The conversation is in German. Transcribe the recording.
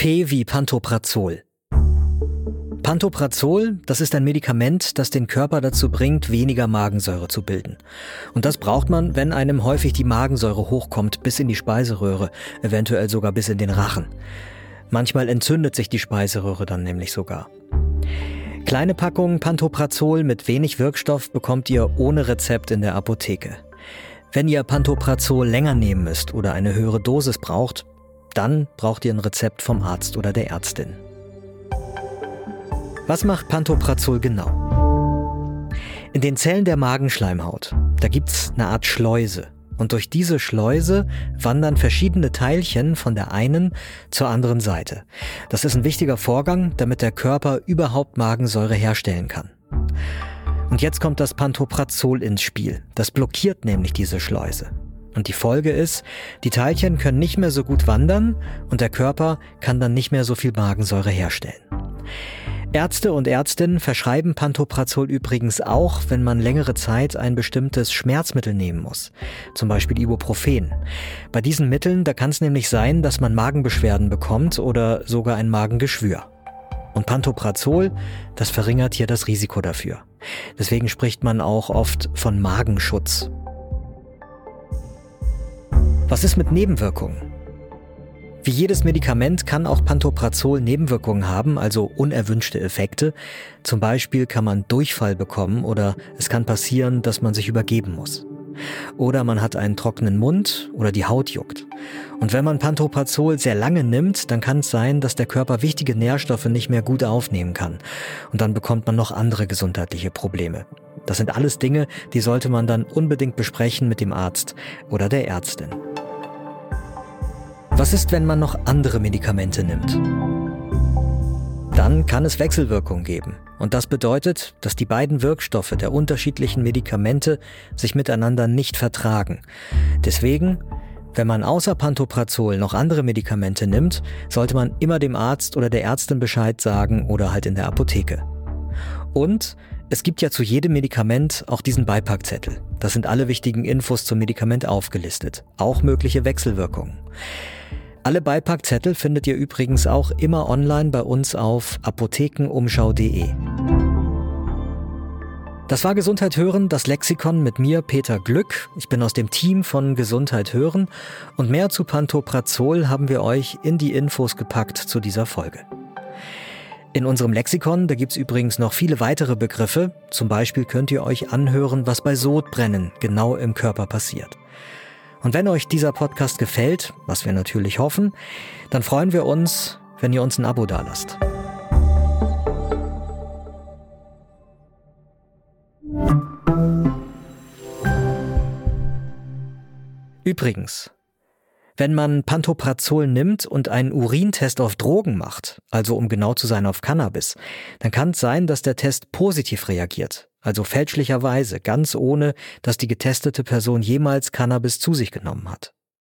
P wie Pantoprazol. Pantoprazol, das ist ein Medikament, das den Körper dazu bringt, weniger Magensäure zu bilden. Und das braucht man, wenn einem häufig die Magensäure hochkommt bis in die Speiseröhre, eventuell sogar bis in den Rachen. Manchmal entzündet sich die Speiseröhre dann nämlich sogar. Kleine Packungen Pantoprazol mit wenig Wirkstoff bekommt ihr ohne Rezept in der Apotheke. Wenn ihr Pantoprazol länger nehmen müsst oder eine höhere Dosis braucht, dann braucht ihr ein Rezept vom Arzt oder der Ärztin. Was macht Pantoprazol genau? In den Zellen der Magenschleimhaut, da gibt's eine Art Schleuse. Und durch diese Schleuse wandern verschiedene Teilchen von der einen zur anderen Seite. Das ist ein wichtiger Vorgang, damit der Körper überhaupt Magensäure herstellen kann. Und jetzt kommt das Pantoprazol ins Spiel. Das blockiert nämlich diese Schleuse. Und die Folge ist, die Teilchen können nicht mehr so gut wandern und der Körper kann dann nicht mehr so viel Magensäure herstellen. Ärzte und Ärztinnen verschreiben Pantoprazol übrigens auch, wenn man längere Zeit ein bestimmtes Schmerzmittel nehmen muss, zum Beispiel Ibuprofen. Bei diesen Mitteln, da kann es nämlich sein, dass man Magenbeschwerden bekommt oder sogar ein Magengeschwür. Und Pantoprazol, das verringert hier das Risiko dafür. Deswegen spricht man auch oft von Magenschutz. Was ist mit Nebenwirkungen? Wie jedes Medikament kann auch Pantoprazol Nebenwirkungen haben, also unerwünschte Effekte. Zum Beispiel kann man Durchfall bekommen oder es kann passieren, dass man sich übergeben muss. Oder man hat einen trockenen Mund oder die Haut juckt. Und wenn man Pantoprazol sehr lange nimmt, dann kann es sein, dass der Körper wichtige Nährstoffe nicht mehr gut aufnehmen kann. Und dann bekommt man noch andere gesundheitliche Probleme. Das sind alles Dinge, die sollte man dann unbedingt besprechen mit dem Arzt oder der Ärztin. Was ist, wenn man noch andere Medikamente nimmt? Dann kann es Wechselwirkungen geben. Und das bedeutet, dass die beiden Wirkstoffe der unterschiedlichen Medikamente sich miteinander nicht vertragen. Deswegen, wenn man außer Pantoprazol noch andere Medikamente nimmt, sollte man immer dem Arzt oder der Ärztin Bescheid sagen oder halt in der Apotheke. Und es gibt ja zu jedem Medikament auch diesen Beipackzettel. Das sind alle wichtigen Infos zum Medikament aufgelistet, auch mögliche Wechselwirkungen. Alle Beipackzettel findet ihr übrigens auch immer online bei uns auf apothekenumschau.de. Das war Gesundheit hören, das Lexikon mit mir, Peter Glück. Ich bin aus dem Team von Gesundheit hören und mehr zu Pantoprazol haben wir euch in die Infos gepackt zu dieser Folge. In unserem Lexikon, da gibt's übrigens noch viele weitere Begriffe. Zum Beispiel könnt ihr euch anhören, was bei Sodbrennen genau im Körper passiert. Und wenn euch dieser Podcast gefällt, was wir natürlich hoffen, dann freuen wir uns, wenn ihr uns ein Abo dalasst. Übrigens, wenn man Pantoprazol nimmt und einen Urintest auf Drogen macht, also um genau zu sein auf Cannabis, dann kann es sein, dass der Test positiv reagiert also fälschlicherweise, ganz ohne, dass die getestete Person jemals Cannabis zu sich genommen hat.